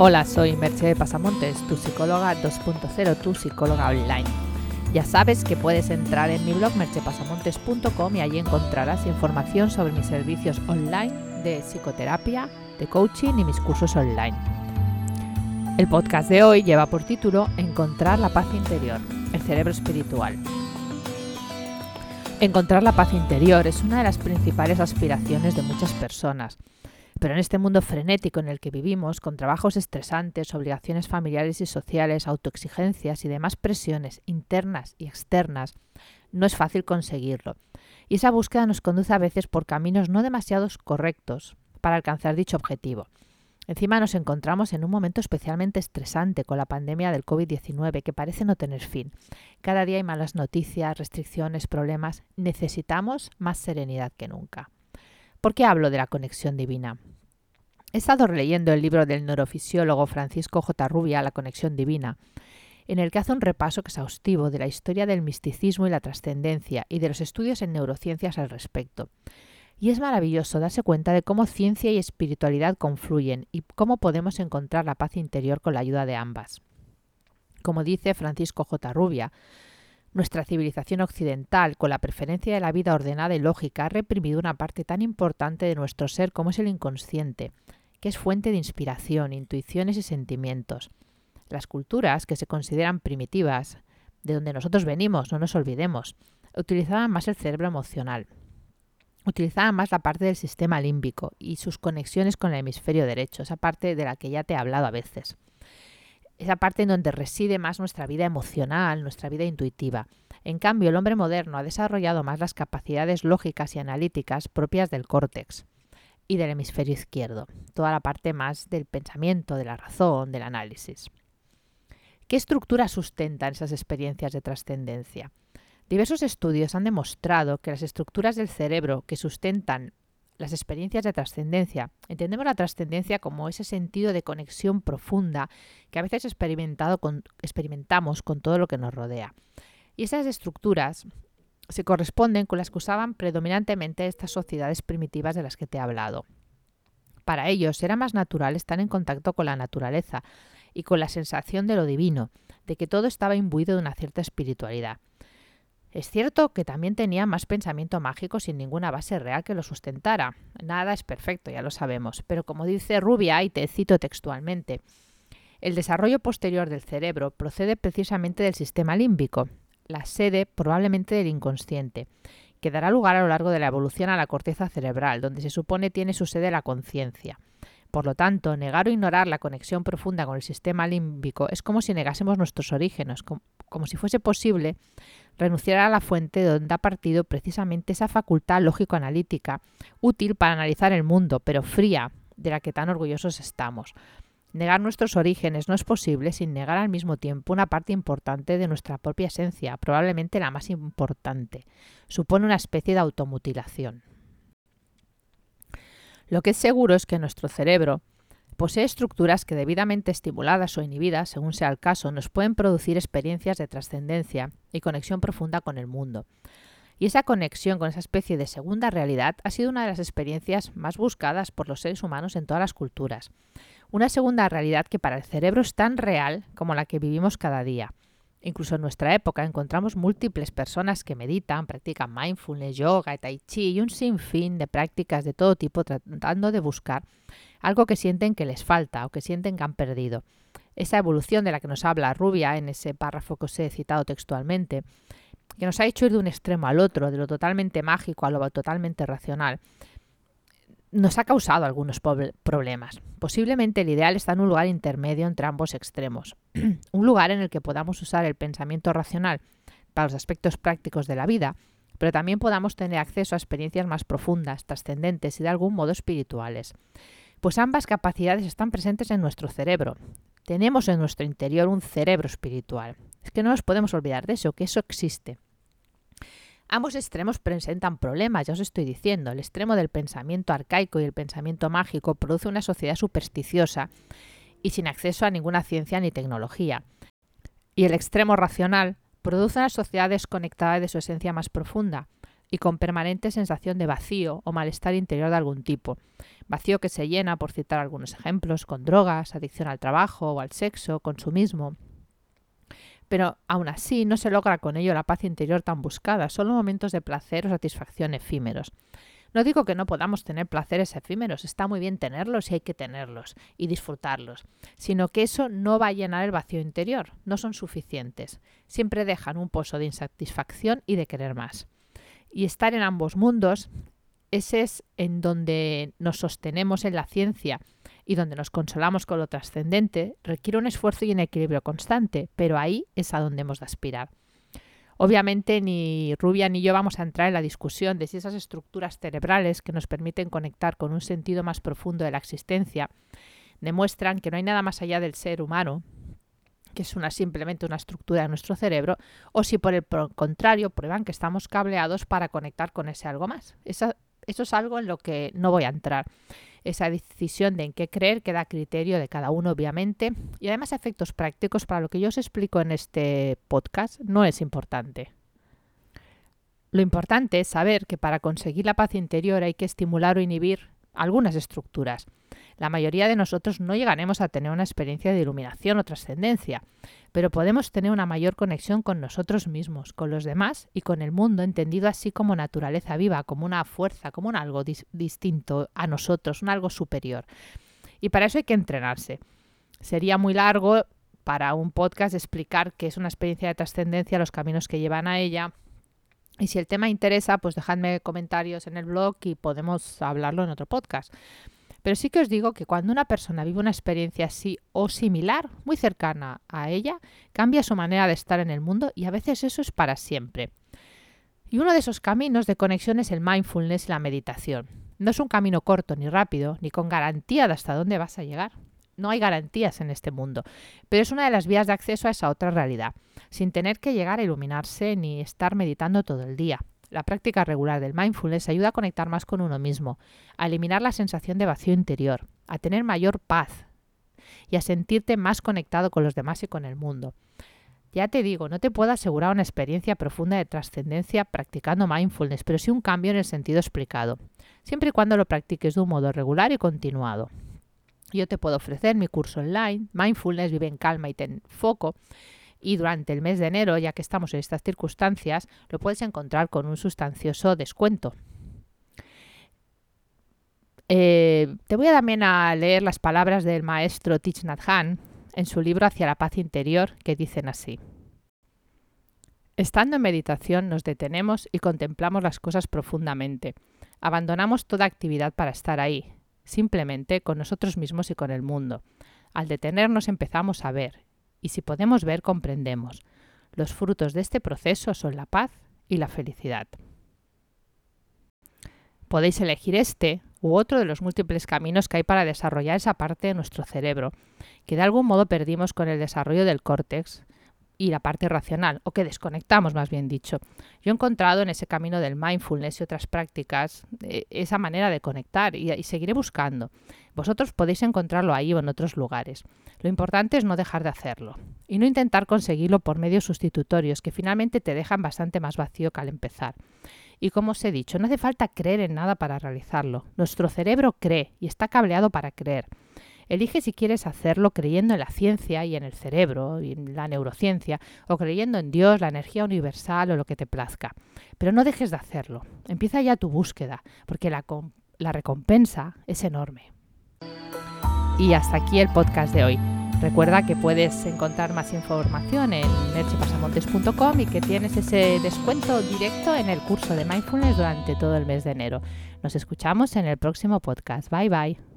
Hola, soy Merche Pasamontes, tu psicóloga 2.0, tu psicóloga online. Ya sabes que puedes entrar en mi blog merchepasamontes.com y allí encontrarás información sobre mis servicios online de psicoterapia, de coaching y mis cursos online. El podcast de hoy lleva por título Encontrar la paz interior, el cerebro espiritual. Encontrar la paz interior es una de las principales aspiraciones de muchas personas pero en este mundo frenético en el que vivimos, con trabajos estresantes, obligaciones familiares y sociales, autoexigencias y demás presiones internas y externas, no es fácil conseguirlo. Y esa búsqueda nos conduce a veces por caminos no demasiado correctos para alcanzar dicho objetivo. Encima nos encontramos en un momento especialmente estresante con la pandemia del COVID-19 que parece no tener fin. Cada día hay malas noticias, restricciones, problemas. Necesitamos más serenidad que nunca. ¿Por qué hablo de la conexión divina? He estado releyendo el libro del neurofisiólogo Francisco J. Rubia, La conexión divina, en el que hace un repaso exhaustivo de la historia del misticismo y la trascendencia y de los estudios en neurociencias al respecto. Y es maravilloso darse cuenta de cómo ciencia y espiritualidad confluyen y cómo podemos encontrar la paz interior con la ayuda de ambas. Como dice Francisco J. Rubia, nuestra civilización occidental, con la preferencia de la vida ordenada y lógica, ha reprimido una parte tan importante de nuestro ser como es el inconsciente, que es fuente de inspiración, intuiciones y sentimientos. Las culturas que se consideran primitivas, de donde nosotros venimos, no nos olvidemos, utilizaban más el cerebro emocional. Utilizaban más la parte del sistema límbico y sus conexiones con el hemisferio derecho, esa parte de la que ya te he hablado a veces esa parte en donde reside más nuestra vida emocional, nuestra vida intuitiva. En cambio, el hombre moderno ha desarrollado más las capacidades lógicas y analíticas propias del córtex y del hemisferio izquierdo, toda la parte más del pensamiento, de la razón, del análisis. ¿Qué estructuras sustentan esas experiencias de trascendencia? Diversos estudios han demostrado que las estructuras del cerebro que sustentan las experiencias de trascendencia. Entendemos la trascendencia como ese sentido de conexión profunda que a veces experimentado experimentamos con todo lo que nos rodea. Y esas estructuras se corresponden con las que usaban predominantemente estas sociedades primitivas de las que te he hablado. Para ellos era más natural estar en contacto con la naturaleza y con la sensación de lo divino, de que todo estaba imbuido de una cierta espiritualidad. Es cierto que también tenía más pensamiento mágico sin ninguna base real que lo sustentara. Nada es perfecto, ya lo sabemos, pero como dice Rubia, y te cito textualmente, el desarrollo posterior del cerebro procede precisamente del sistema límbico, la sede probablemente del inconsciente, que dará lugar a lo largo de la evolución a la corteza cerebral, donde se supone tiene su sede la conciencia. Por lo tanto, negar o ignorar la conexión profunda con el sistema límbico es como si negásemos nuestros orígenes, como, si fuese posible renunciar a la fuente de donde ha partido precisamente esa facultad lógico-analítica, útil para analizar el mundo, pero fría, de la que tan orgullosos estamos. Negar nuestros orígenes no es posible sin negar al mismo tiempo una parte importante de nuestra propia esencia, probablemente la más importante. Supone una especie de automutilación. Lo que es seguro es que nuestro cerebro posee estructuras que debidamente estimuladas o inhibidas, según sea el caso, nos pueden producir experiencias de trascendencia y conexión profunda con el mundo. Y esa conexión con esa especie de segunda realidad ha sido una de las experiencias más buscadas por los seres humanos en todas las culturas. Una segunda realidad que para el cerebro es tan real como la que vivimos cada día. Incluso en nuestra época encontramos múltiples personas que meditan, practican mindfulness, yoga, tai chi y un sinfín de prácticas de todo tipo tratando de buscar algo que sienten que les falta o que sienten que han perdido. Esa evolución de la que nos habla Rubia en ese párrafo que os he citado textualmente, que nos ha hecho ir de un extremo al otro, de lo totalmente mágico a lo totalmente racional, nos ha causado algunos problemas. Posiblemente el ideal está en un lugar intermedio entre ambos extremos, un lugar en el que podamos usar el pensamiento racional para los aspectos prácticos de la vida, pero también podamos tener acceso a experiencias más profundas, trascendentes y de algún modo espirituales. Pues ambas capacidades están presentes en nuestro cerebro. Tenemos en nuestro interior un cerebro espiritual. Es que no nos podemos olvidar de eso, que eso existe. Ambos extremos presentan problemas, ya os estoy diciendo. El extremo del pensamiento arcaico y el pensamiento mágico produce una sociedad supersticiosa y sin acceso a ninguna ciencia ni tecnología. Y el extremo racional produce una sociedad desconectada de su esencia más profunda, y con permanente sensación de vacío o malestar interior de algún tipo. Vacío que se llena, por citar algunos ejemplos, con drogas, adicción al trabajo o al sexo, consumismo. Pero aún así no se logra con ello la paz interior tan buscada, solo momentos de placer o satisfacción efímeros. No digo que no podamos tener placeres efímeros, está muy bien tenerlos y hay que tenerlos y disfrutarlos, sino que eso no va a llenar el vacío interior, no son suficientes, siempre dejan un pozo de insatisfacción y de querer más. Y estar en ambos mundos, ese es en donde nos sostenemos en la ciencia y donde nos consolamos con lo trascendente, requiere un esfuerzo y un equilibrio constante, pero ahí es a donde hemos de aspirar. Obviamente ni Rubia ni yo vamos a entrar en la discusión de si esas estructuras cerebrales que nos permiten conectar con un sentido más profundo de la existencia demuestran que no hay nada más allá del ser humano, que es una, simplemente una estructura de nuestro cerebro, o si por el contrario prueban que estamos cableados para conectar con ese algo más. eso es algo en lo que no voy a entrar. Esa decisión de en qué creer queda a criterio de cada uno, obviamente, y además efectos prácticos para lo que yo os explico en este podcast no es importante. Lo importante es saber que para conseguir la paz interior hay que estimular o inhibir algunas estructuras. La mayoría de nosotros no llegaremos a tener una experiencia de iluminación o trascendencia, pero podemos tener una mayor conexión con nosotros mismos, con los demás y con el mundo, entendido así como naturaleza viva, como una fuerza, como un algo distinto a nosotros, un algo superior. Y para eso hay que entrenarse. Sería muy largo para un podcast explicar qué es una experiencia de trascendencia, los caminos que llevan a ella, y si el tema interesa, pues dejadme comentarios en el blog y podemos hablarlo en otro podcast. Pero sí que os digo que cuando una persona vive una experiencia así o similar, muy cercana a ella, cambia su manera de estar en el mundo y a veces eso es para siempre. Y uno de esos caminos de conexión es el mindfulness y la meditación. No es un camino corto ni rápido, ni con garantía de hasta dónde vas a llegar. No hay garantías en este mundo, pero es una de las vías de acceso a esa otra realidad, sin tener que llegar a iluminarse ni estar meditando todo el día. La práctica regular del mindfulness ayuda a conectar más con uno mismo, a eliminar la sensación de vacío interior, a tener mayor paz y a sentirte más conectado con los demás y con el mundo. Ya te digo, no te puedo asegurar una experiencia profunda de trascendencia practicando mindfulness, pero sí un cambio en el sentido explicado, siempre y cuando lo practiques de un modo regular y continuado. Yo te puedo ofrecer mi curso online, Mindfulness, vive en calma y ten foco, y durante el mes de enero, ya que estamos en estas circunstancias, lo puedes encontrar con un sustancioso descuento. Eh, te voy a también a leer las palabras del maestro Thich Nhat en su libro Hacia la paz interior, que dicen así. Estando en meditación nos detenemos y contemplamos las cosas profundamente. Abandonamos toda actividad para estar ahí, simplemente con nosotros mismos y con el mundo. Al detenernos empezamos a ver y si podemos ver, comprendemos. Los frutos de este proceso son la paz y la felicidad. Podéis elegir este u otro de los múltiples caminos que hay para desarrollar esa parte de nuestro cerebro, que de algún modo perdimos con el desarrollo del córtex y la parte racional, o que desconectamos más bien dicho. Yo he encontrado en ese camino del mindfulness y otras prácticas eh, esa manera de conectar y, y seguiré buscando. Vosotros podéis encontrarlo ahí o en otros lugares. Lo importante es no dejar de hacerlo y no intentar conseguirlo por medios sustitutorios que finalmente te dejan bastante más vacío que al empezar. Y como os he dicho, no hace falta creer en nada para realizarlo. Nuestro cerebro cree y está cableado para creer. Elige si quieres hacerlo creyendo en la ciencia y en el cerebro y en la neurociencia, o creyendo en Dios, la energía universal o lo que te plazca. Pero no dejes de hacerlo. Empieza ya tu búsqueda, porque la, recompensa es enorme. Y hasta aquí el podcast de hoy. Recuerda que puedes encontrar más información en merchepasamontes.com y que tienes ese descuento directo en el curso de mindfulness durante todo el mes de enero. Nos escuchamos en el próximo podcast. Bye bye.